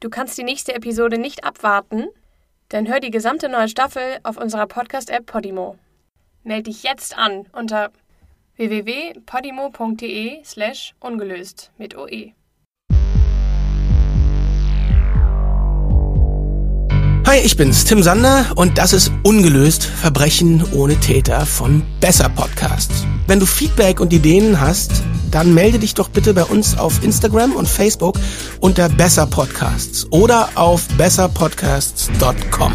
Du kannst die nächste Episode nicht abwarten? Dann hör die gesamte neue Staffel auf unserer Podcast-App Podimo. Meld dich jetzt an unter www.podimo.de slash ungelöst mit OE. Hi, ich bin's, Tim Sander und das ist Ungelöst Verbrechen ohne Täter von Besser Podcasts. Wenn du Feedback und Ideen hast, dann melde dich doch bitte bei uns auf Instagram und Facebook unter Besser Podcasts oder auf besserpodcasts.com.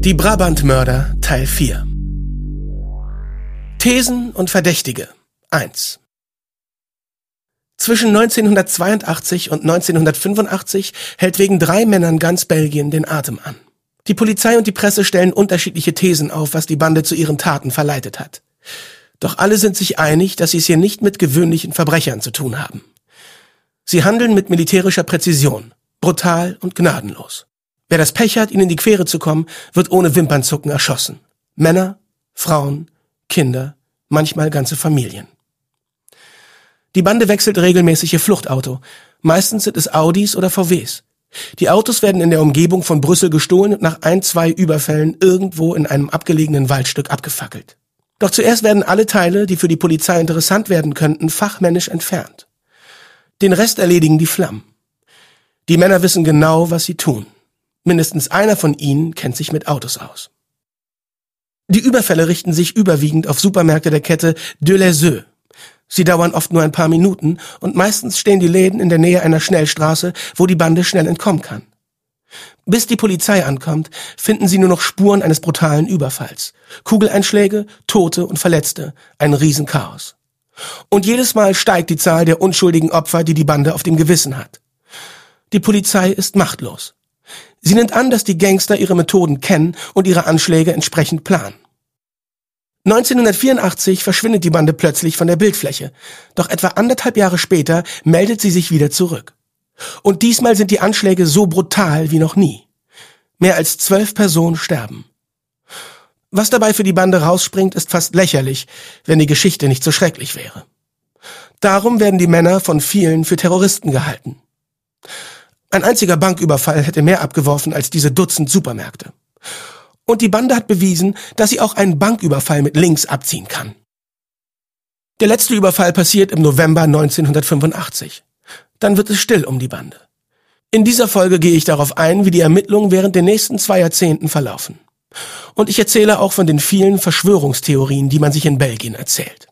Die Brabant-Mörder Teil 4 Thesen und Verdächtige 1 zwischen 1982 und 1985 hält wegen drei Männern ganz Belgien den Atem an. Die Polizei und die Presse stellen unterschiedliche Thesen auf, was die Bande zu ihren Taten verleitet hat. Doch alle sind sich einig, dass sie es hier nicht mit gewöhnlichen Verbrechern zu tun haben. Sie handeln mit militärischer Präzision, brutal und gnadenlos. Wer das Pech hat, ihnen in die Quere zu kommen, wird ohne Wimpernzucken erschossen. Männer, Frauen, Kinder, manchmal ganze Familien. Die Bande wechselt regelmäßig ihr Fluchtauto. Meistens sind es Audis oder VWs. Die Autos werden in der Umgebung von Brüssel gestohlen und nach ein, zwei Überfällen irgendwo in einem abgelegenen Waldstück abgefackelt. Doch zuerst werden alle Teile, die für die Polizei interessant werden könnten, fachmännisch entfernt. Den Rest erledigen die Flammen. Die Männer wissen genau, was sie tun. Mindestens einer von ihnen kennt sich mit Autos aus. Die Überfälle richten sich überwiegend auf Supermärkte der Kette De Laiseux, Sie dauern oft nur ein paar Minuten und meistens stehen die Läden in der Nähe einer Schnellstraße, wo die Bande schnell entkommen kann. Bis die Polizei ankommt, finden sie nur noch Spuren eines brutalen Überfalls. Kugeleinschläge, Tote und Verletzte, ein Riesenchaos. Und jedes Mal steigt die Zahl der unschuldigen Opfer, die die Bande auf dem Gewissen hat. Die Polizei ist machtlos. Sie nimmt an, dass die Gangster ihre Methoden kennen und ihre Anschläge entsprechend planen. 1984 verschwindet die Bande plötzlich von der Bildfläche, doch etwa anderthalb Jahre später meldet sie sich wieder zurück. Und diesmal sind die Anschläge so brutal wie noch nie. Mehr als zwölf Personen sterben. Was dabei für die Bande rausspringt, ist fast lächerlich, wenn die Geschichte nicht so schrecklich wäre. Darum werden die Männer von vielen für Terroristen gehalten. Ein einziger Banküberfall hätte mehr abgeworfen als diese Dutzend Supermärkte. Und die Bande hat bewiesen, dass sie auch einen Banküberfall mit links abziehen kann. Der letzte Überfall passiert im November 1985. Dann wird es still um die Bande. In dieser Folge gehe ich darauf ein, wie die Ermittlungen während der nächsten zwei Jahrzehnten verlaufen. Und ich erzähle auch von den vielen Verschwörungstheorien, die man sich in Belgien erzählt.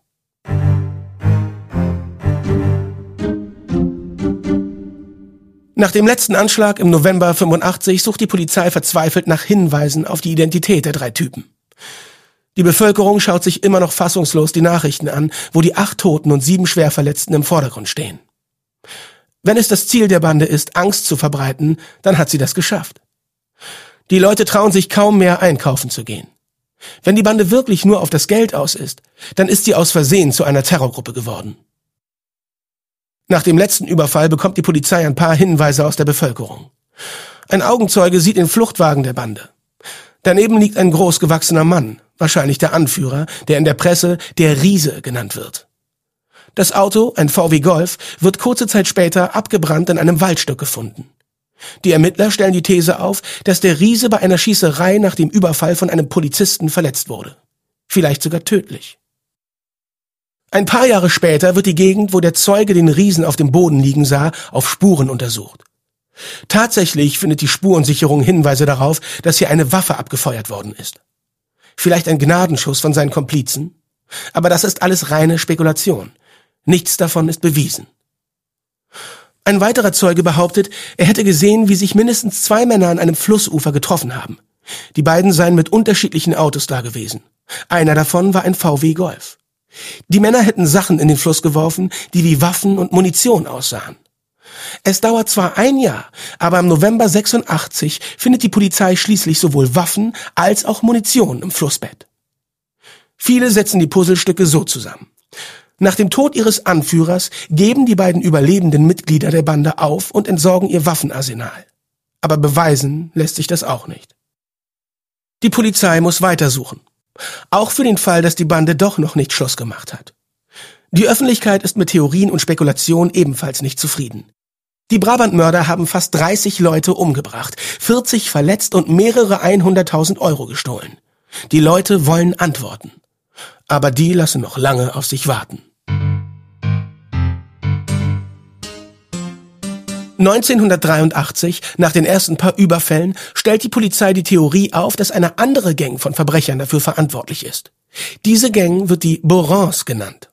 Nach dem letzten Anschlag im November 85 sucht die Polizei verzweifelt nach Hinweisen auf die Identität der drei Typen. Die Bevölkerung schaut sich immer noch fassungslos die Nachrichten an, wo die acht Toten und sieben Schwerverletzten im Vordergrund stehen. Wenn es das Ziel der Bande ist, Angst zu verbreiten, dann hat sie das geschafft. Die Leute trauen sich kaum mehr einkaufen zu gehen. Wenn die Bande wirklich nur auf das Geld aus ist, dann ist sie aus Versehen zu einer Terrorgruppe geworden. Nach dem letzten Überfall bekommt die Polizei ein paar Hinweise aus der Bevölkerung. Ein Augenzeuge sieht den Fluchtwagen der Bande. Daneben liegt ein großgewachsener Mann, wahrscheinlich der Anführer, der in der Presse der Riese genannt wird. Das Auto, ein VW Golf, wird kurze Zeit später abgebrannt in einem Waldstück gefunden. Die Ermittler stellen die These auf, dass der Riese bei einer Schießerei nach dem Überfall von einem Polizisten verletzt wurde. Vielleicht sogar tödlich. Ein paar Jahre später wird die Gegend, wo der Zeuge den Riesen auf dem Boden liegen sah, auf Spuren untersucht. Tatsächlich findet die Spurensicherung Hinweise darauf, dass hier eine Waffe abgefeuert worden ist. Vielleicht ein Gnadenschuss von seinen Komplizen? Aber das ist alles reine Spekulation. Nichts davon ist bewiesen. Ein weiterer Zeuge behauptet, er hätte gesehen, wie sich mindestens zwei Männer an einem Flussufer getroffen haben. Die beiden seien mit unterschiedlichen Autos da gewesen. Einer davon war ein VW Golf. Die Männer hätten Sachen in den Fluss geworfen, die wie Waffen und Munition aussahen. Es dauert zwar ein Jahr, aber im November 86 findet die Polizei schließlich sowohl Waffen als auch Munition im Flussbett. Viele setzen die Puzzlestücke so zusammen. Nach dem Tod ihres Anführers geben die beiden überlebenden Mitglieder der Bande auf und entsorgen ihr Waffenarsenal. Aber beweisen lässt sich das auch nicht. Die Polizei muss weitersuchen. Auch für den Fall, dass die Bande doch noch nicht Schluss gemacht hat. Die Öffentlichkeit ist mit Theorien und Spekulationen ebenfalls nicht zufrieden. Die Brabant-Mörder haben fast 30 Leute umgebracht, 40 verletzt und mehrere 100.000 Euro gestohlen. Die Leute wollen Antworten. Aber die lassen noch lange auf sich warten. 1983, nach den ersten paar Überfällen, stellt die Polizei die Theorie auf, dass eine andere Gang von Verbrechern dafür verantwortlich ist. Diese Gang wird die Borans genannt.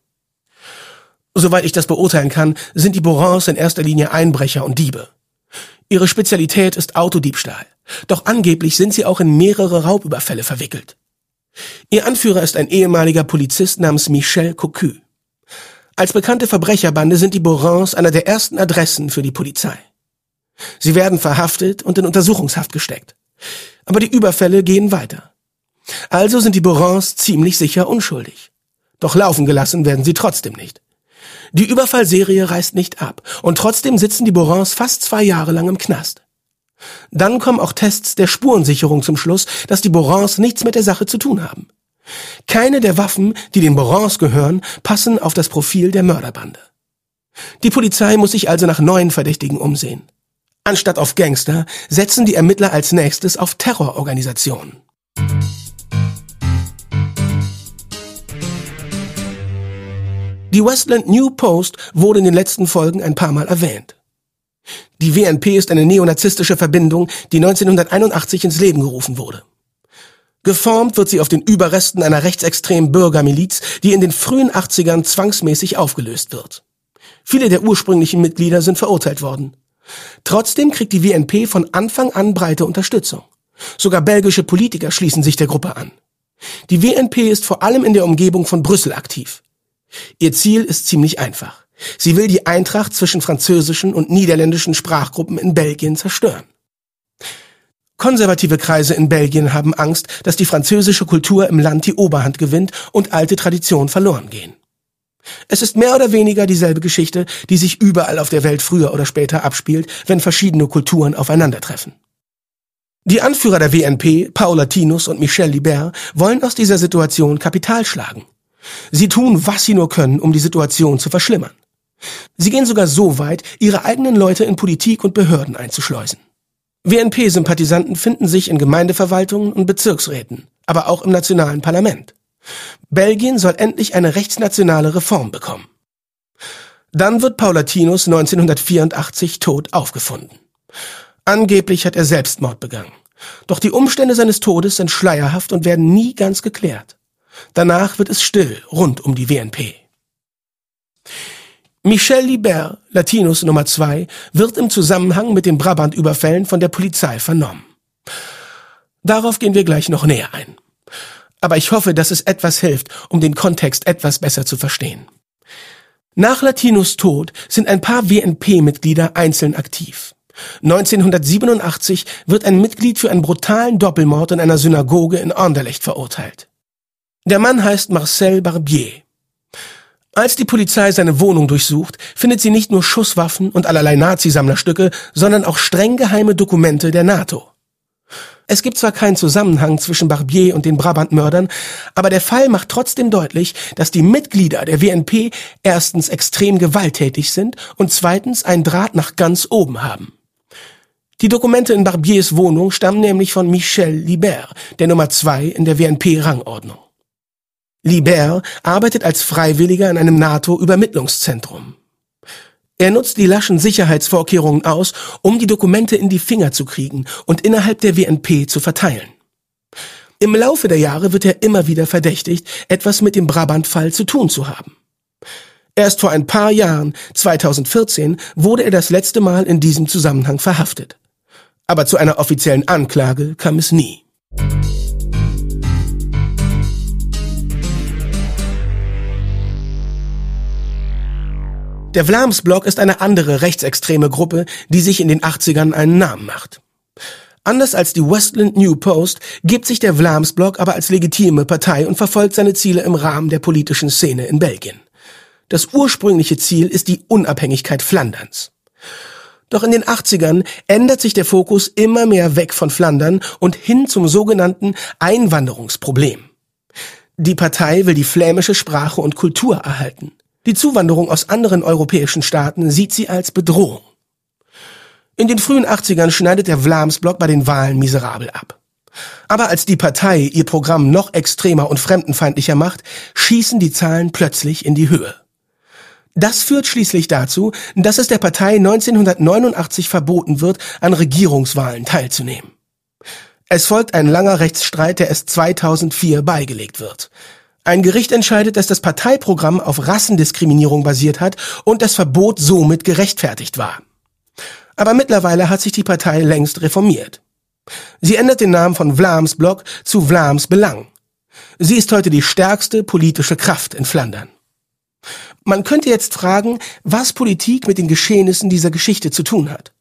Soweit ich das beurteilen kann, sind die Borans in erster Linie Einbrecher und Diebe. Ihre Spezialität ist Autodiebstahl. Doch angeblich sind sie auch in mehrere Raubüberfälle verwickelt. Ihr Anführer ist ein ehemaliger Polizist namens Michel Cocu. Als bekannte Verbrecherbande sind die Borans einer der ersten Adressen für die Polizei. Sie werden verhaftet und in Untersuchungshaft gesteckt. Aber die Überfälle gehen weiter. Also sind die Borans ziemlich sicher unschuldig. Doch laufen gelassen werden sie trotzdem nicht. Die Überfallserie reißt nicht ab und trotzdem sitzen die Borans fast zwei Jahre lang im Knast. Dann kommen auch Tests der Spurensicherung zum Schluss, dass die Borans nichts mit der Sache zu tun haben. Keine der Waffen, die den Borans gehören, passen auf das Profil der Mörderbande. Die Polizei muss sich also nach neuen Verdächtigen umsehen. Anstatt auf Gangster setzen die Ermittler als nächstes auf Terrororganisationen. Die Westland New Post wurde in den letzten Folgen ein paar Mal erwähnt. Die WNP ist eine neonazistische Verbindung, die 1981 ins Leben gerufen wurde. Geformt wird sie auf den Überresten einer rechtsextremen Bürgermiliz, die in den frühen 80ern zwangsmäßig aufgelöst wird. Viele der ursprünglichen Mitglieder sind verurteilt worden. Trotzdem kriegt die WNP von Anfang an breite Unterstützung. Sogar belgische Politiker schließen sich der Gruppe an. Die WNP ist vor allem in der Umgebung von Brüssel aktiv. Ihr Ziel ist ziemlich einfach. Sie will die Eintracht zwischen französischen und niederländischen Sprachgruppen in Belgien zerstören. Konservative Kreise in Belgien haben Angst, dass die französische Kultur im Land die Oberhand gewinnt und alte Traditionen verloren gehen. Es ist mehr oder weniger dieselbe Geschichte, die sich überall auf der Welt früher oder später abspielt, wenn verschiedene Kulturen aufeinandertreffen. Die Anführer der WNP, Paul Latinus und Michel Libert, wollen aus dieser Situation Kapital schlagen. Sie tun, was sie nur können, um die Situation zu verschlimmern. Sie gehen sogar so weit, ihre eigenen Leute in Politik und Behörden einzuschleusen. WNP-Sympathisanten finden sich in Gemeindeverwaltungen und Bezirksräten, aber auch im nationalen Parlament. Belgien soll endlich eine rechtsnationale Reform bekommen. Dann wird Paulatinus 1984 tot aufgefunden. Angeblich hat er Selbstmord begangen. Doch die Umstände seines Todes sind schleierhaft und werden nie ganz geklärt. Danach wird es still rund um die WNP. Michel Libert, Latinus Nummer 2, wird im Zusammenhang mit den Brabant-Überfällen von der Polizei vernommen. Darauf gehen wir gleich noch näher ein. Aber ich hoffe, dass es etwas hilft, um den Kontext etwas besser zu verstehen. Nach Latinus Tod sind ein paar WNP-Mitglieder einzeln aktiv. 1987 wird ein Mitglied für einen brutalen Doppelmord in einer Synagoge in Anderlecht verurteilt. Der Mann heißt Marcel Barbier. Als die Polizei seine Wohnung durchsucht, findet sie nicht nur Schusswaffen und allerlei Nazi-Sammlerstücke, sondern auch streng geheime Dokumente der NATO. Es gibt zwar keinen Zusammenhang zwischen Barbier und den Brabant-Mördern, aber der Fall macht trotzdem deutlich, dass die Mitglieder der WNP erstens extrem gewalttätig sind und zweitens einen Draht nach ganz oben haben. Die Dokumente in Barbiers Wohnung stammen nämlich von Michel Libert, der Nummer zwei in der WNP-Rangordnung. Libert arbeitet als Freiwilliger in einem NATO-Übermittlungszentrum. Er nutzt die laschen Sicherheitsvorkehrungen aus, um die Dokumente in die Finger zu kriegen und innerhalb der WNP zu verteilen. Im Laufe der Jahre wird er immer wieder verdächtigt, etwas mit dem Brabant-Fall zu tun zu haben. Erst vor ein paar Jahren, 2014, wurde er das letzte Mal in diesem Zusammenhang verhaftet. Aber zu einer offiziellen Anklage kam es nie. Der Vlaams-Block ist eine andere rechtsextreme Gruppe, die sich in den 80ern einen Namen macht. Anders als die Westland New Post gibt sich der Vlaams-Block aber als legitime Partei und verfolgt seine Ziele im Rahmen der politischen Szene in Belgien. Das ursprüngliche Ziel ist die Unabhängigkeit Flanderns. Doch in den 80ern ändert sich der Fokus immer mehr weg von Flandern und hin zum sogenannten Einwanderungsproblem. Die Partei will die flämische Sprache und Kultur erhalten. Die Zuwanderung aus anderen europäischen Staaten sieht sie als Bedrohung. In den frühen 80ern schneidet der Vlaamsblock bei den Wahlen miserabel ab. Aber als die Partei ihr Programm noch extremer und fremdenfeindlicher macht, schießen die Zahlen plötzlich in die Höhe. Das führt schließlich dazu, dass es der Partei 1989 verboten wird, an Regierungswahlen teilzunehmen. Es folgt ein langer Rechtsstreit, der erst 2004 beigelegt wird. Ein Gericht entscheidet, dass das Parteiprogramm auf Rassendiskriminierung basiert hat und das Verbot somit gerechtfertigt war. Aber mittlerweile hat sich die Partei längst reformiert. Sie ändert den Namen von Vlaams Block zu Vlaams Belang. Sie ist heute die stärkste politische Kraft in Flandern. Man könnte jetzt fragen, was Politik mit den Geschehnissen dieser Geschichte zu tun hat.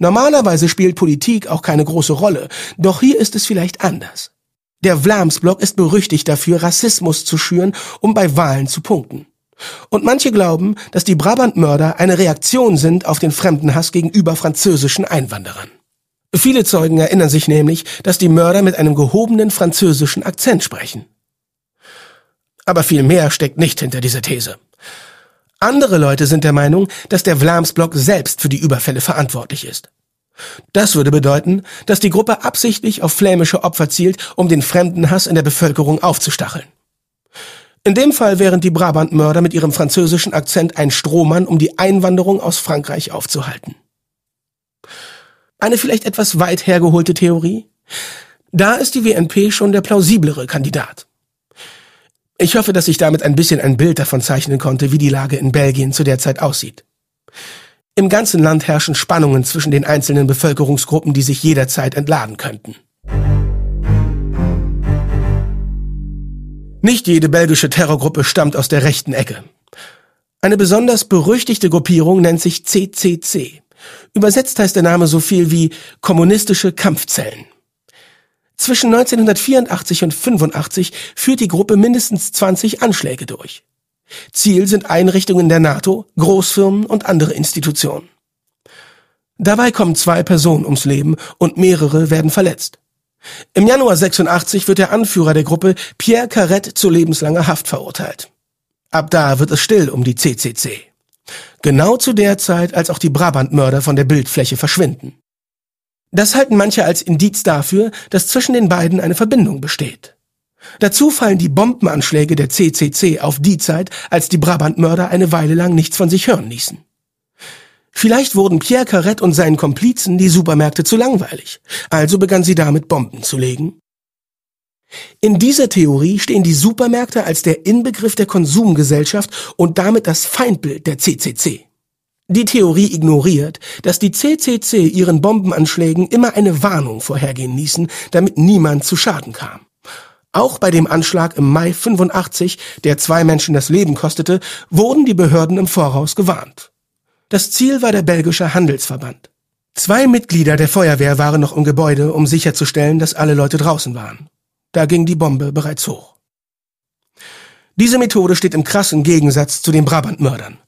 Normalerweise spielt Politik auch keine große Rolle, doch hier ist es vielleicht anders. Der Vlaamsblock ist berüchtigt dafür, Rassismus zu schüren, um bei Wahlen zu punkten. Und manche glauben, dass die Brabantmörder eine Reaktion sind auf den Fremdenhass gegenüber französischen Einwanderern. Viele Zeugen erinnern sich nämlich, dass die Mörder mit einem gehobenen französischen Akzent sprechen. Aber viel mehr steckt nicht hinter dieser These. Andere Leute sind der Meinung, dass der Vlaamsblock selbst für die Überfälle verantwortlich ist. Das würde bedeuten, dass die Gruppe absichtlich auf flämische Opfer zielt, um den Fremdenhass in der Bevölkerung aufzustacheln. In dem Fall wären die Brabantmörder mit ihrem französischen Akzent ein Strohmann, um die Einwanderung aus Frankreich aufzuhalten. Eine vielleicht etwas weit hergeholte Theorie? Da ist die WNP schon der plausiblere Kandidat. Ich hoffe, dass ich damit ein bisschen ein Bild davon zeichnen konnte, wie die Lage in Belgien zu der Zeit aussieht. Im ganzen Land herrschen Spannungen zwischen den einzelnen Bevölkerungsgruppen, die sich jederzeit entladen könnten. Nicht jede belgische Terrorgruppe stammt aus der rechten Ecke. Eine besonders berüchtigte Gruppierung nennt sich CCC. Übersetzt heißt der Name so viel wie kommunistische Kampfzellen. Zwischen 1984 und 85 führt die Gruppe mindestens 20 Anschläge durch. Ziel sind Einrichtungen der NATO, Großfirmen und andere Institutionen. Dabei kommen zwei Personen ums Leben und mehrere werden verletzt. Im Januar 86 wird der Anführer der Gruppe Pierre Carrette zu lebenslanger Haft verurteilt. Ab da wird es still um die CCC. Genau zu der Zeit, als auch die Brabantmörder von der Bildfläche verschwinden. Das halten manche als Indiz dafür, dass zwischen den beiden eine Verbindung besteht. Dazu fallen die Bombenanschläge der CCC auf die Zeit, als die Brabantmörder eine Weile lang nichts von sich hören ließen. Vielleicht wurden Pierre Carrette und seinen Komplizen die Supermärkte zu langweilig, also begann sie damit Bomben zu legen. In dieser Theorie stehen die Supermärkte als der Inbegriff der Konsumgesellschaft und damit das Feindbild der CCC. Die Theorie ignoriert, dass die CCC ihren Bombenanschlägen immer eine Warnung vorhergehen ließen, damit niemand zu Schaden kam. Auch bei dem Anschlag im Mai 85, der zwei Menschen das Leben kostete, wurden die Behörden im Voraus gewarnt. Das Ziel war der belgische Handelsverband. Zwei Mitglieder der Feuerwehr waren noch im Gebäude, um sicherzustellen, dass alle Leute draußen waren. Da ging die Bombe bereits hoch. Diese Methode steht im krassen Gegensatz zu den Brabantmördern.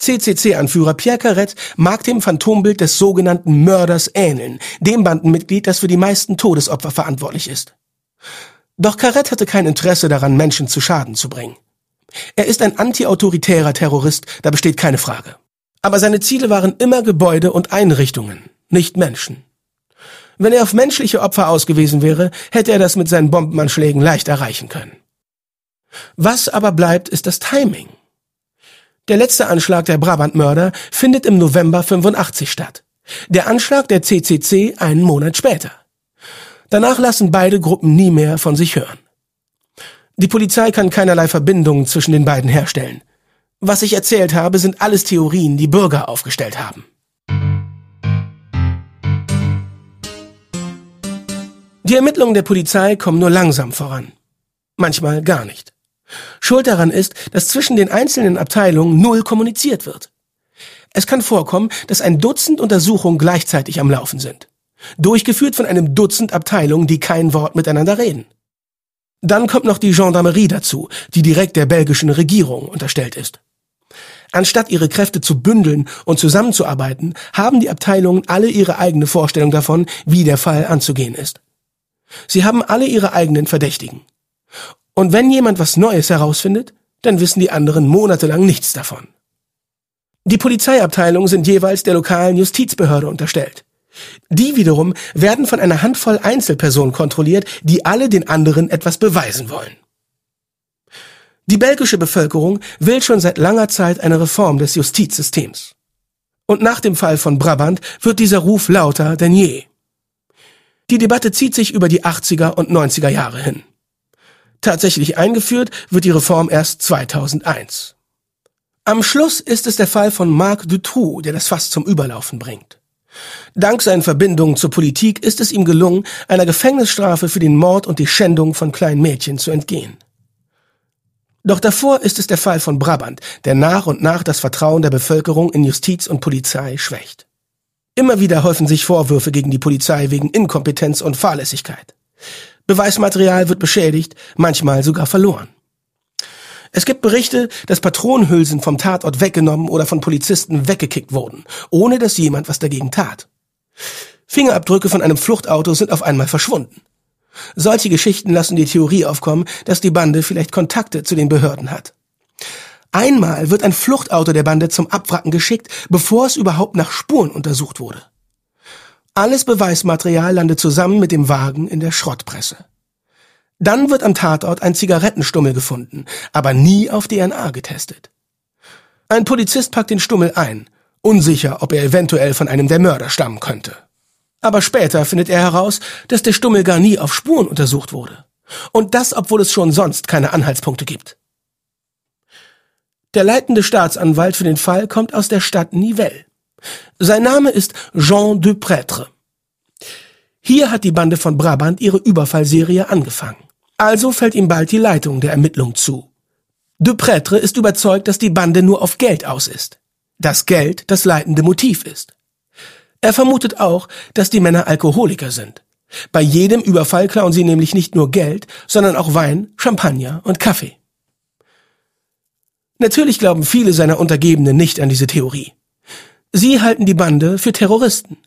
CCC-Anführer Pierre Carrette mag dem Phantombild des sogenannten Mörders ähneln, dem Bandenmitglied, das für die meisten Todesopfer verantwortlich ist. Doch Carrette hatte kein Interesse daran, Menschen zu Schaden zu bringen. Er ist ein antiautoritärer Terrorist, da besteht keine Frage. Aber seine Ziele waren immer Gebäude und Einrichtungen, nicht Menschen. Wenn er auf menschliche Opfer ausgewiesen wäre, hätte er das mit seinen Bombenanschlägen leicht erreichen können. Was aber bleibt, ist das Timing. Der letzte Anschlag der Brabantmörder findet im November 85 statt. Der Anschlag der CCC einen Monat später. Danach lassen beide Gruppen nie mehr von sich hören. Die Polizei kann keinerlei Verbindungen zwischen den beiden herstellen. Was ich erzählt habe, sind alles Theorien, die Bürger aufgestellt haben. Die Ermittlungen der Polizei kommen nur langsam voran. Manchmal gar nicht. Schuld daran ist, dass zwischen den einzelnen Abteilungen null kommuniziert wird. Es kann vorkommen, dass ein Dutzend Untersuchungen gleichzeitig am Laufen sind. Durchgeführt von einem Dutzend Abteilungen, die kein Wort miteinander reden. Dann kommt noch die Gendarmerie dazu, die direkt der belgischen Regierung unterstellt ist. Anstatt ihre Kräfte zu bündeln und zusammenzuarbeiten, haben die Abteilungen alle ihre eigene Vorstellung davon, wie der Fall anzugehen ist. Sie haben alle ihre eigenen Verdächtigen. Und wenn jemand was Neues herausfindet, dann wissen die anderen monatelang nichts davon. Die Polizeiabteilungen sind jeweils der lokalen Justizbehörde unterstellt. Die wiederum werden von einer Handvoll Einzelpersonen kontrolliert, die alle den anderen etwas beweisen wollen. Die belgische Bevölkerung will schon seit langer Zeit eine Reform des Justizsystems. Und nach dem Fall von Brabant wird dieser Ruf lauter denn je. Die Debatte zieht sich über die 80er und 90er Jahre hin. Tatsächlich eingeführt wird die Reform erst 2001. Am Schluss ist es der Fall von Marc Dutroux, der das Fass zum Überlaufen bringt. Dank seinen Verbindungen zur Politik ist es ihm gelungen, einer Gefängnisstrafe für den Mord und die Schändung von kleinen Mädchen zu entgehen. Doch davor ist es der Fall von Brabant, der nach und nach das Vertrauen der Bevölkerung in Justiz und Polizei schwächt. Immer wieder häufen sich Vorwürfe gegen die Polizei wegen Inkompetenz und Fahrlässigkeit. Beweismaterial wird beschädigt, manchmal sogar verloren. Es gibt Berichte, dass Patronenhülsen vom Tatort weggenommen oder von Polizisten weggekickt wurden, ohne dass jemand was dagegen tat. Fingerabdrücke von einem Fluchtauto sind auf einmal verschwunden. Solche Geschichten lassen die Theorie aufkommen, dass die Bande vielleicht Kontakte zu den Behörden hat. Einmal wird ein Fluchtauto der Bande zum Abwracken geschickt, bevor es überhaupt nach Spuren untersucht wurde. Alles Beweismaterial landet zusammen mit dem Wagen in der Schrottpresse. Dann wird am Tatort ein Zigarettenstummel gefunden, aber nie auf DNA getestet. Ein Polizist packt den Stummel ein, unsicher, ob er eventuell von einem der Mörder stammen könnte. Aber später findet er heraus, dass der Stummel gar nie auf Spuren untersucht wurde. Und das, obwohl es schon sonst keine Anhaltspunkte gibt. Der leitende Staatsanwalt für den Fall kommt aus der Stadt Nivelles. Sein Name ist Jean Duprêtre. Hier hat die Bande von Brabant ihre Überfallserie angefangen. Also fällt ihm bald die Leitung der Ermittlung zu. Duprêtre ist überzeugt, dass die Bande nur auf Geld aus ist. Dass Geld das leitende Motiv ist. Er vermutet auch, dass die Männer Alkoholiker sind. Bei jedem Überfall klauen sie nämlich nicht nur Geld, sondern auch Wein, Champagner und Kaffee. Natürlich glauben viele seiner Untergebenen nicht an diese Theorie. Sie halten die Bande für Terroristen.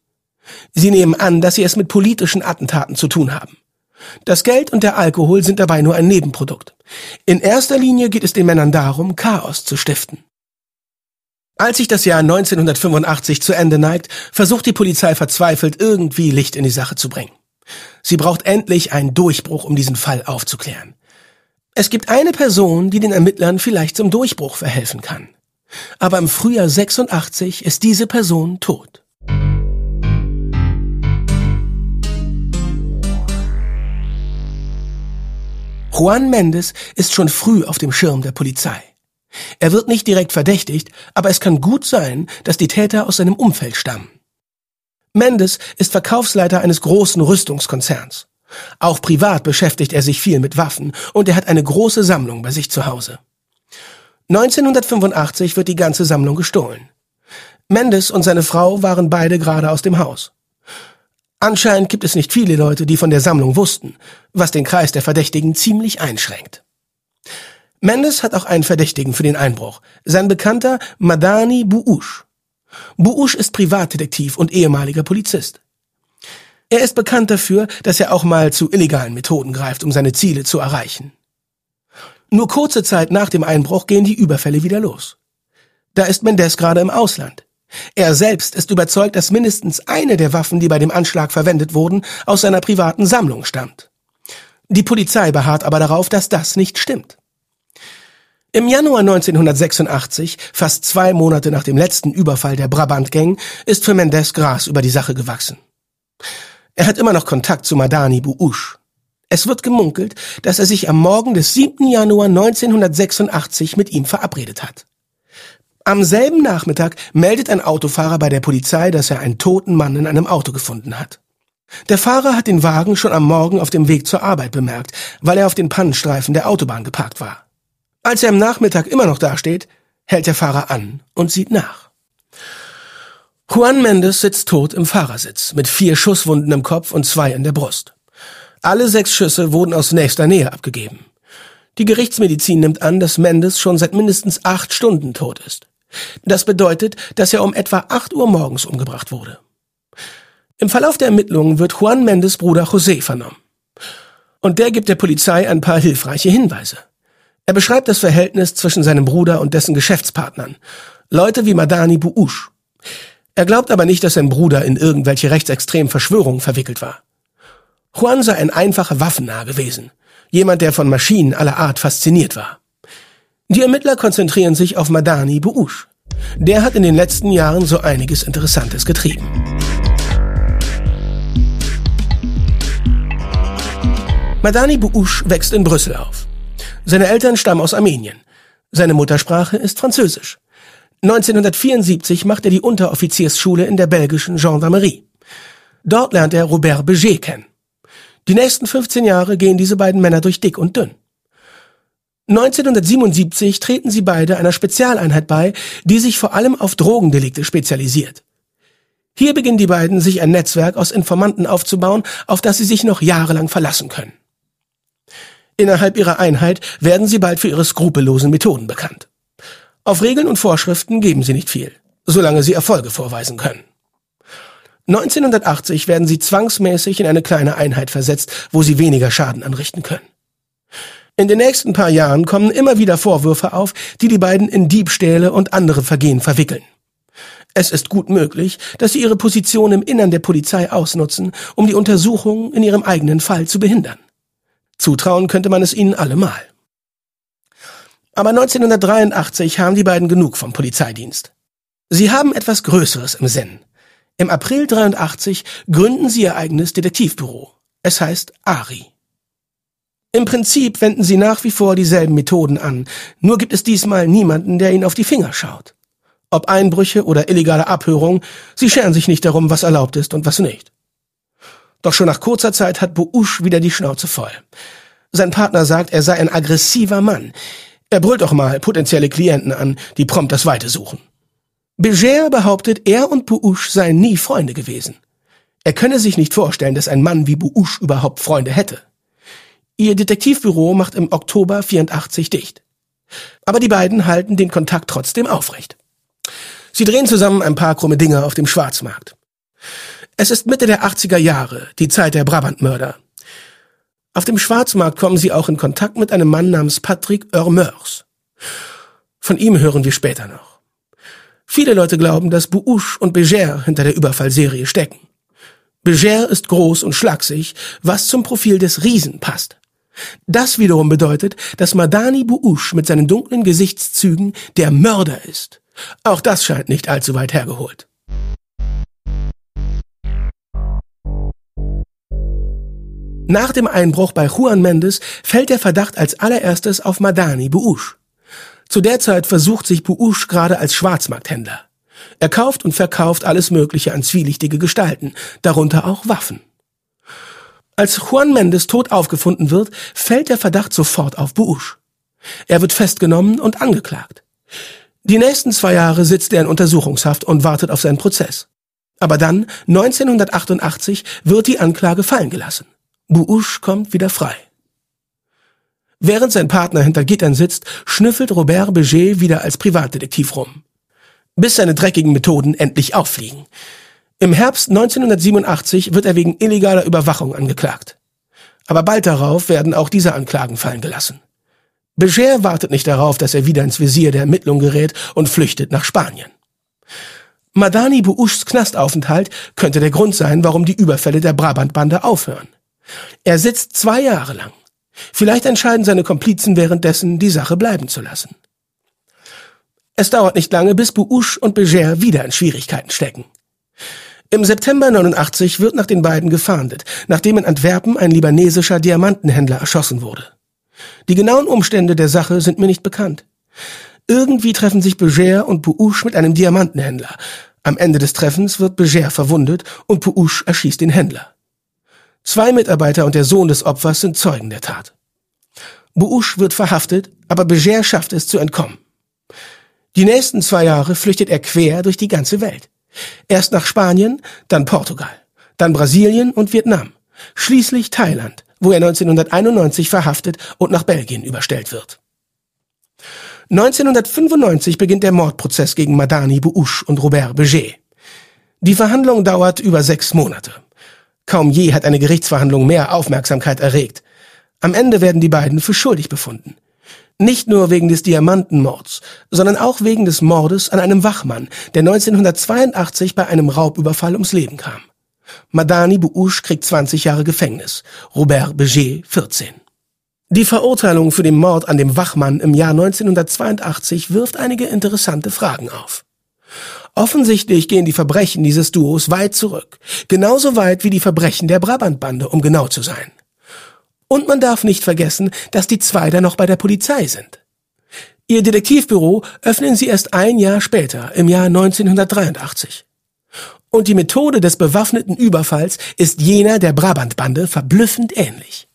Sie nehmen an, dass sie es mit politischen Attentaten zu tun haben. Das Geld und der Alkohol sind dabei nur ein Nebenprodukt. In erster Linie geht es den Männern darum, Chaos zu stiften. Als sich das Jahr 1985 zu Ende neigt, versucht die Polizei verzweifelt, irgendwie Licht in die Sache zu bringen. Sie braucht endlich einen Durchbruch, um diesen Fall aufzuklären. Es gibt eine Person, die den Ermittlern vielleicht zum Durchbruch verhelfen kann. Aber im Frühjahr 86 ist diese Person tot. Juan Mendes ist schon früh auf dem Schirm der Polizei. Er wird nicht direkt verdächtigt, aber es kann gut sein, dass die Täter aus seinem Umfeld stammen. Mendes ist Verkaufsleiter eines großen Rüstungskonzerns. Auch privat beschäftigt er sich viel mit Waffen und er hat eine große Sammlung bei sich zu Hause. 1985 wird die ganze Sammlung gestohlen. Mendes und seine Frau waren beide gerade aus dem Haus. Anscheinend gibt es nicht viele Leute, die von der Sammlung wussten, was den Kreis der Verdächtigen ziemlich einschränkt. Mendes hat auch einen Verdächtigen für den Einbruch, sein Bekannter Madani Buush. Buush ist Privatdetektiv und ehemaliger Polizist. Er ist bekannt dafür, dass er auch mal zu illegalen Methoden greift, um seine Ziele zu erreichen. Nur kurze Zeit nach dem Einbruch gehen die Überfälle wieder los. Da ist Mendes gerade im Ausland. Er selbst ist überzeugt, dass mindestens eine der Waffen, die bei dem Anschlag verwendet wurden, aus seiner privaten Sammlung stammt. Die Polizei beharrt aber darauf, dass das nicht stimmt. Im Januar 1986, fast zwei Monate nach dem letzten Überfall der Brabant-Gang, ist für Mendes Gras über die Sache gewachsen. Er hat immer noch Kontakt zu Madani Buush. Es wird gemunkelt, dass er sich am Morgen des 7. Januar 1986 mit ihm verabredet hat. Am selben Nachmittag meldet ein Autofahrer bei der Polizei, dass er einen toten Mann in einem Auto gefunden hat. Der Fahrer hat den Wagen schon am Morgen auf dem Weg zur Arbeit bemerkt, weil er auf den Pannenstreifen der Autobahn geparkt war. Als er am Nachmittag immer noch dasteht, hält der Fahrer an und sieht nach. Juan Mendes sitzt tot im Fahrersitz, mit vier Schusswunden im Kopf und zwei in der Brust. Alle sechs Schüsse wurden aus nächster Nähe abgegeben. Die Gerichtsmedizin nimmt an, dass Mendes schon seit mindestens acht Stunden tot ist. Das bedeutet, dass er um etwa acht Uhr morgens umgebracht wurde. Im Verlauf der Ermittlungen wird Juan Mendes Bruder José vernommen. Und der gibt der Polizei ein paar hilfreiche Hinweise. Er beschreibt das Verhältnis zwischen seinem Bruder und dessen Geschäftspartnern, Leute wie Madani Buush. Er glaubt aber nicht, dass sein Bruder in irgendwelche rechtsextremen Verschwörungen verwickelt war. Juan sei ein einfacher Waffennah gewesen, jemand, der von Maschinen aller Art fasziniert war. Die Ermittler konzentrieren sich auf Madani Buush. Der hat in den letzten Jahren so einiges Interessantes getrieben. Madani Buush wächst in Brüssel auf. Seine Eltern stammen aus Armenien. Seine Muttersprache ist Französisch. 1974 macht er die Unteroffiziersschule in der belgischen Gendarmerie. Dort lernt er Robert Beget kennen. Die nächsten 15 Jahre gehen diese beiden Männer durch dick und dünn. 1977 treten sie beide einer Spezialeinheit bei, die sich vor allem auf Drogendelikte spezialisiert. Hier beginnen die beiden, sich ein Netzwerk aus Informanten aufzubauen, auf das sie sich noch jahrelang verlassen können. Innerhalb ihrer Einheit werden sie bald für ihre skrupellosen Methoden bekannt. Auf Regeln und Vorschriften geben sie nicht viel, solange sie Erfolge vorweisen können. 1980 werden sie zwangsmäßig in eine kleine Einheit versetzt, wo sie weniger Schaden anrichten können. In den nächsten paar Jahren kommen immer wieder Vorwürfe auf, die die beiden in Diebstähle und andere Vergehen verwickeln. Es ist gut möglich, dass sie ihre Position im Innern der Polizei ausnutzen, um die Untersuchung in ihrem eigenen Fall zu behindern. Zutrauen könnte man es ihnen allemal. Aber 1983 haben die beiden genug vom Polizeidienst. Sie haben etwas Größeres im Sinn. Im April 83 gründen sie ihr eigenes Detektivbüro. Es heißt ARI. Im Prinzip wenden sie nach wie vor dieselben Methoden an, nur gibt es diesmal niemanden, der ihnen auf die Finger schaut. Ob Einbrüche oder illegale Abhörung, sie scheren sich nicht darum, was erlaubt ist und was nicht. Doch schon nach kurzer Zeit hat Bouche wieder die Schnauze voll. Sein Partner sagt, er sei ein aggressiver Mann. Er brüllt auch mal potenzielle Klienten an, die prompt das Weite suchen. Beger behauptet, er und Bouche seien nie Freunde gewesen. Er könne sich nicht vorstellen, dass ein Mann wie Bouche überhaupt Freunde hätte. Ihr Detektivbüro macht im Oktober 84 dicht. Aber die beiden halten den Kontakt trotzdem aufrecht. Sie drehen zusammen ein paar krumme Dinge auf dem Schwarzmarkt. Es ist Mitte der 80er Jahre, die Zeit der Brabantmörder. Auf dem Schwarzmarkt kommen sie auch in Kontakt mit einem Mann namens Patrick Eurmeurs. Von ihm hören wir später noch. Viele Leute glauben, dass Bouche und Beger hinter der Überfallserie stecken. Beger ist groß und schlaksig, was zum Profil des Riesen passt. Das wiederum bedeutet, dass Madani Bouche mit seinen dunklen Gesichtszügen der Mörder ist. Auch das scheint nicht allzu weit hergeholt. Nach dem Einbruch bei Juan Mendes fällt der Verdacht als allererstes auf Madani Bouche. Zu der Zeit versucht sich Bouche gerade als Schwarzmarkthändler. Er kauft und verkauft alles Mögliche an zwielichtige Gestalten, darunter auch Waffen. Als Juan Mendes tot aufgefunden wird, fällt der Verdacht sofort auf Bush. Er wird festgenommen und angeklagt. Die nächsten zwei Jahre sitzt er in Untersuchungshaft und wartet auf seinen Prozess. Aber dann, 1988, wird die Anklage fallen gelassen. Buush kommt wieder frei. Während sein Partner hinter Gittern sitzt, schnüffelt Robert Beget wieder als Privatdetektiv rum. Bis seine dreckigen Methoden endlich auffliegen. Im Herbst 1987 wird er wegen illegaler Überwachung angeklagt. Aber bald darauf werden auch diese Anklagen fallen gelassen. Beger wartet nicht darauf, dass er wieder ins Visier der Ermittlung gerät und flüchtet nach Spanien. Madani Bouchs Knastaufenthalt könnte der Grund sein, warum die Überfälle der Brabantbande aufhören. Er sitzt zwei Jahre lang. Vielleicht entscheiden seine Komplizen währenddessen, die Sache bleiben zu lassen. Es dauert nicht lange, bis Bouch und Beger wieder in Schwierigkeiten stecken. Im September 89 wird nach den beiden gefahndet, nachdem in Antwerpen ein libanesischer Diamantenhändler erschossen wurde. Die genauen Umstände der Sache sind mir nicht bekannt. Irgendwie treffen sich Beger und Bouche mit einem Diamantenhändler. Am Ende des Treffens wird Beger verwundet und Bouche erschießt den Händler. Zwei Mitarbeiter und der Sohn des Opfers sind Zeugen der Tat. Bouche wird verhaftet, aber Beger schafft es zu entkommen. Die nächsten zwei Jahre flüchtet er quer durch die ganze Welt. Erst nach Spanien, dann Portugal, dann Brasilien und Vietnam, schließlich Thailand, wo er 1991 verhaftet und nach Belgien überstellt wird. 1995 beginnt der Mordprozess gegen Madani Bouche und Robert Beget. Die Verhandlung dauert über sechs Monate. Kaum je hat eine Gerichtsverhandlung mehr Aufmerksamkeit erregt. Am Ende werden die beiden für schuldig befunden. Nicht nur wegen des Diamantenmords, sondern auch wegen des Mordes an einem Wachmann, der 1982 bei einem Raubüberfall ums Leben kam. Madani Bououche kriegt 20 Jahre Gefängnis, Robert Beger 14. Die Verurteilung für den Mord an dem Wachmann im Jahr 1982 wirft einige interessante Fragen auf. Offensichtlich gehen die Verbrechen dieses Duos weit zurück, genauso weit wie die Verbrechen der Brabantbande, um genau zu sein. Und man darf nicht vergessen, dass die zwei da noch bei der Polizei sind. Ihr Detektivbüro öffnen sie erst ein Jahr später, im Jahr 1983. Und die Methode des bewaffneten Überfalls ist jener der Brabantbande verblüffend ähnlich.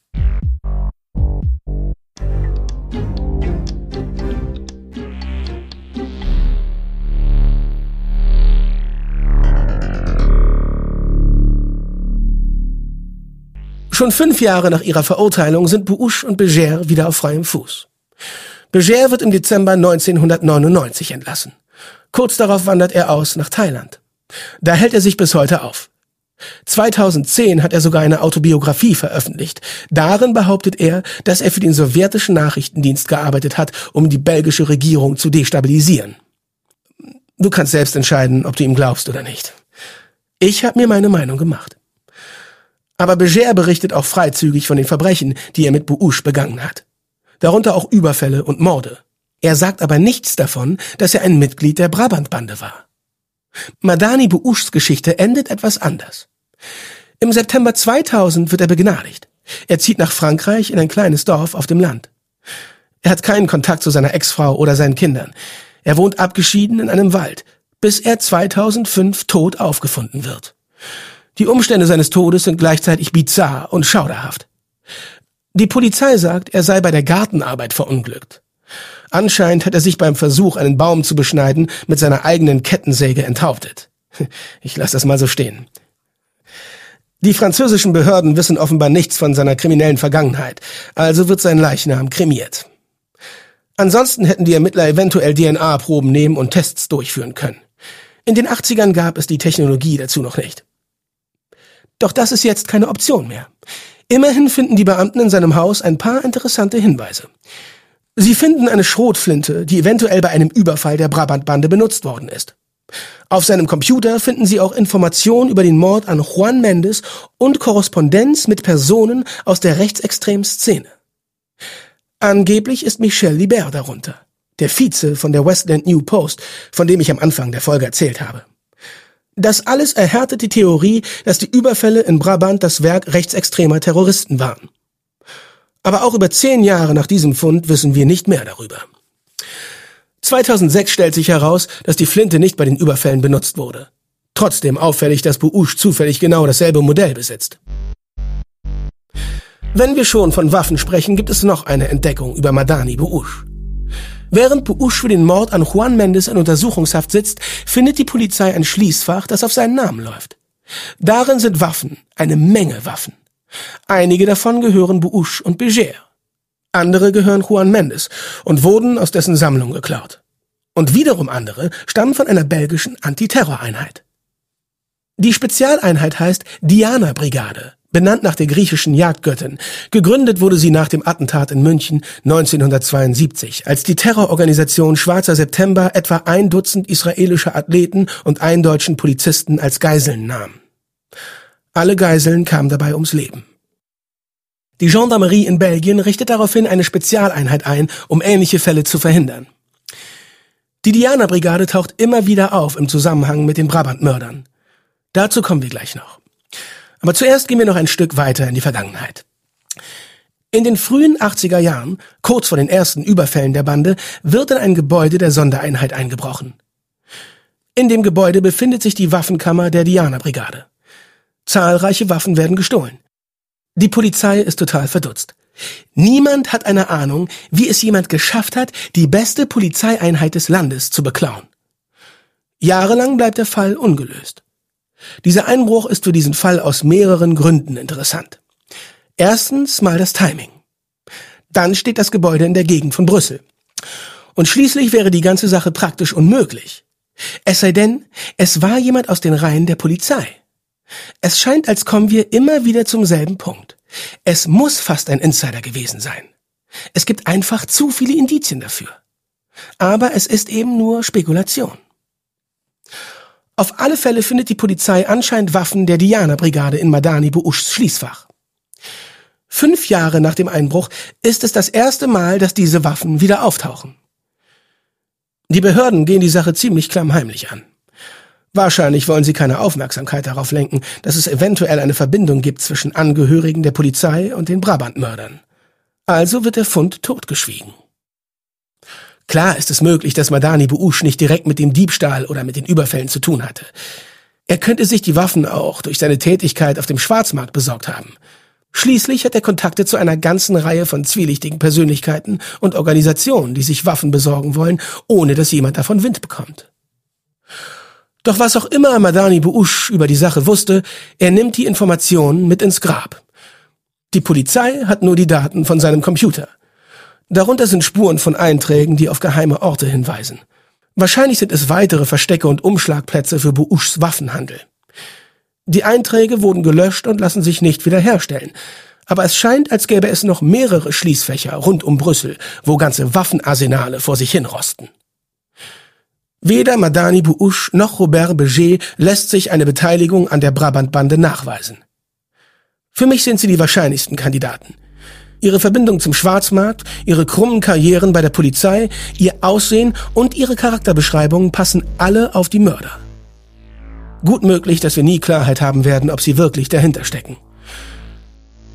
Schon fünf Jahre nach ihrer Verurteilung sind Bouche und Beger wieder auf freiem Fuß. Beger wird im Dezember 1999 entlassen. Kurz darauf wandert er aus nach Thailand. Da hält er sich bis heute auf. 2010 hat er sogar eine Autobiografie veröffentlicht. Darin behauptet er, dass er für den sowjetischen Nachrichtendienst gearbeitet hat, um die belgische Regierung zu destabilisieren. Du kannst selbst entscheiden, ob du ihm glaubst oder nicht. Ich habe mir meine Meinung gemacht. Aber Beger berichtet auch freizügig von den Verbrechen, die er mit Bououche begangen hat. Darunter auch Überfälle und Morde. Er sagt aber nichts davon, dass er ein Mitglied der Brabantbande war. Madani Bououches Geschichte endet etwas anders. Im September 2000 wird er begnadigt. Er zieht nach Frankreich in ein kleines Dorf auf dem Land. Er hat keinen Kontakt zu seiner Ex-Frau oder seinen Kindern. Er wohnt abgeschieden in einem Wald, bis er 2005 tot aufgefunden wird. Die Umstände seines Todes sind gleichzeitig bizarr und schauderhaft. Die Polizei sagt, er sei bei der Gartenarbeit verunglückt. Anscheinend hat er sich beim Versuch, einen Baum zu beschneiden, mit seiner eigenen Kettensäge enthauptet. Ich lasse das mal so stehen. Die französischen Behörden wissen offenbar nichts von seiner kriminellen Vergangenheit, also wird sein Leichnam kremiert. Ansonsten hätten die Ermittler eventuell DNA-Proben nehmen und Tests durchführen können. In den 80ern gab es die Technologie dazu noch nicht. Doch das ist jetzt keine Option mehr. Immerhin finden die Beamten in seinem Haus ein paar interessante Hinweise. Sie finden eine Schrotflinte, die eventuell bei einem Überfall der Brabantbande benutzt worden ist. Auf seinem Computer finden Sie auch Informationen über den Mord an Juan Mendes und Korrespondenz mit Personen aus der rechtsextremen Szene. Angeblich ist Michel Libert darunter, der Vize von der Westland New Post, von dem ich am Anfang der Folge erzählt habe. Das alles erhärtet die Theorie, dass die Überfälle in Brabant das Werk rechtsextremer Terroristen waren. Aber auch über zehn Jahre nach diesem Fund wissen wir nicht mehr darüber. 2006 stellt sich heraus, dass die Flinte nicht bei den Überfällen benutzt wurde. Trotzdem auffällig, dass Bououche zufällig genau dasselbe Modell besitzt. Wenn wir schon von Waffen sprechen, gibt es noch eine Entdeckung über Madani Bououche. Während Bououche für den Mord an Juan Mendes in Untersuchungshaft sitzt, findet die Polizei ein Schließfach, das auf seinen Namen läuft. Darin sind Waffen, eine Menge Waffen. Einige davon gehören Bououche und Beger. Andere gehören Juan Mendes und wurden aus dessen Sammlung geklaut. Und wiederum andere stammen von einer belgischen Antiterroreinheit. Die Spezialeinheit heißt Diana Brigade benannt nach der griechischen Jagdgöttin. Gegründet wurde sie nach dem Attentat in München 1972, als die Terrororganisation Schwarzer September etwa ein Dutzend israelische Athleten und einen deutschen Polizisten als Geiseln nahm. Alle Geiseln kamen dabei ums Leben. Die Gendarmerie in Belgien richtet daraufhin eine Spezialeinheit ein, um ähnliche Fälle zu verhindern. Die Diana-Brigade taucht immer wieder auf im Zusammenhang mit den Brabant-Mördern. Dazu kommen wir gleich noch. Aber zuerst gehen wir noch ein Stück weiter in die Vergangenheit. In den frühen 80er Jahren, kurz vor den ersten Überfällen der Bande, wird in ein Gebäude der Sondereinheit eingebrochen. In dem Gebäude befindet sich die Waffenkammer der Diana-Brigade. Zahlreiche Waffen werden gestohlen. Die Polizei ist total verdutzt. Niemand hat eine Ahnung, wie es jemand geschafft hat, die beste Polizeieinheit des Landes zu beklauen. Jahrelang bleibt der Fall ungelöst. Dieser Einbruch ist für diesen Fall aus mehreren Gründen interessant. Erstens mal das Timing. Dann steht das Gebäude in der Gegend von Brüssel. Und schließlich wäre die ganze Sache praktisch unmöglich. Es sei denn, es war jemand aus den Reihen der Polizei. Es scheint, als kommen wir immer wieder zum selben Punkt. Es muss fast ein Insider gewesen sein. Es gibt einfach zu viele Indizien dafür. Aber es ist eben nur Spekulation. Auf alle Fälle findet die Polizei anscheinend Waffen der Diana-Brigade in Madani Buushs Schließfach. Fünf Jahre nach dem Einbruch ist es das erste Mal, dass diese Waffen wieder auftauchen. Die Behörden gehen die Sache ziemlich klammheimlich an. Wahrscheinlich wollen sie keine Aufmerksamkeit darauf lenken, dass es eventuell eine Verbindung gibt zwischen Angehörigen der Polizei und den Brabantmördern. Also wird der Fund totgeschwiegen. Klar ist es möglich, dass Madani Buush nicht direkt mit dem Diebstahl oder mit den Überfällen zu tun hatte. Er könnte sich die Waffen auch durch seine Tätigkeit auf dem Schwarzmarkt besorgt haben. Schließlich hat er Kontakte zu einer ganzen Reihe von zwielichtigen Persönlichkeiten und Organisationen, die sich Waffen besorgen wollen, ohne dass jemand davon Wind bekommt. Doch was auch immer Madani Buush über die Sache wusste, er nimmt die Informationen mit ins Grab. Die Polizei hat nur die Daten von seinem Computer. Darunter sind Spuren von Einträgen, die auf geheime Orte hinweisen. Wahrscheinlich sind es weitere Verstecke und Umschlagplätze für Buushs Waffenhandel. Die Einträge wurden gelöscht und lassen sich nicht wiederherstellen. Aber es scheint, als gäbe es noch mehrere Schließfächer rund um Brüssel, wo ganze Waffenarsenale vor sich hinrosten. Weder Madani Buush noch Robert Beger lässt sich eine Beteiligung an der Brabantbande nachweisen. Für mich sind sie die wahrscheinlichsten Kandidaten. Ihre Verbindung zum Schwarzmarkt, ihre krummen Karrieren bei der Polizei, ihr Aussehen und ihre Charakterbeschreibungen passen alle auf die Mörder. Gut möglich, dass wir nie Klarheit haben werden, ob sie wirklich dahinter stecken.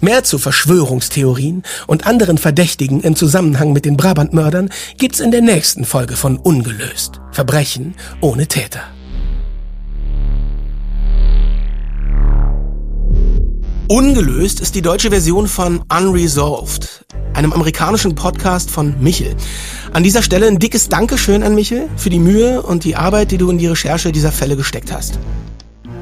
Mehr zu Verschwörungstheorien und anderen Verdächtigen im Zusammenhang mit den Brabantmördern gibt's in der nächsten Folge von Ungelöst. Verbrechen ohne Täter. Ungelöst ist die deutsche Version von Unresolved, einem amerikanischen Podcast von Michel. An dieser Stelle ein dickes Dankeschön an Michel für die Mühe und die Arbeit, die du in die Recherche dieser Fälle gesteckt hast.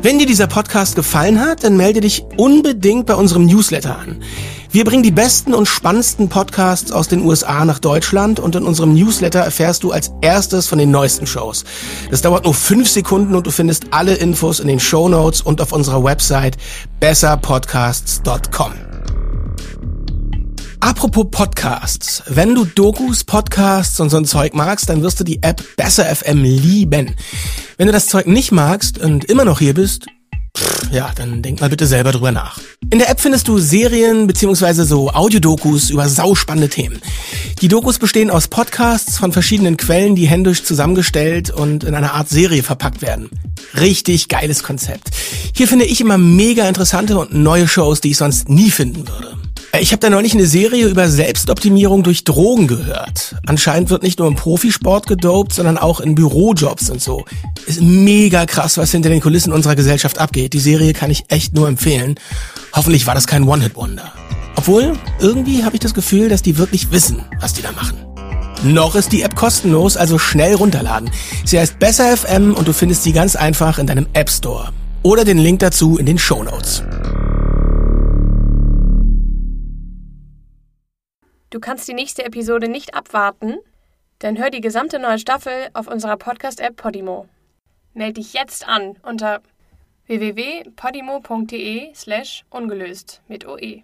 Wenn dir dieser Podcast gefallen hat, dann melde dich unbedingt bei unserem Newsletter an. Wir bringen die besten und spannendsten Podcasts aus den USA nach Deutschland und in unserem Newsletter erfährst du als erstes von den neuesten Shows. Das dauert nur fünf Sekunden und du findest alle Infos in den Show Notes und auf unserer Website besserpodcasts.com. Apropos Podcasts. Wenn du Dokus, Podcasts und so ein Zeug magst, dann wirst du die App Besser FM lieben. Wenn du das Zeug nicht magst und immer noch hier bist, ja, dann denk mal bitte selber drüber nach. In der App findest du Serien bzw. so Audiodokus über sauspannende Themen. Die Dokus bestehen aus Podcasts von verschiedenen Quellen, die händisch zusammengestellt und in einer Art Serie verpackt werden. Richtig geiles Konzept. Hier finde ich immer mega interessante und neue Shows, die ich sonst nie finden würde. Äh, ich habe da neulich eine Serie über Selbstoptimierung durch Drogen gehört. Anscheinend wird nicht nur im Profisport gedopt, sondern auch in Bürojobs und so. Ist mega krass, was hinter den Kulissen unserer Gesellschaft abgeht. Die Serie kann ich echt nur empfehlen. Hoffentlich war das kein One-Hit-Wonder. Obwohl, irgendwie habe ich das Gefühl, dass die wirklich wissen, was die da machen. Noch ist die App kostenlos, also schnell runterladen. Sie heißt Besser FM und du findest sie ganz einfach in deinem App Store. Oder den Link dazu in den Show Notes. Du kannst die nächste Episode nicht abwarten? Dann hör die gesamte neue Staffel auf unserer Podcast-App Podimo. Meld dich jetzt an unter www.podimo.de slash ungelöst mit OE.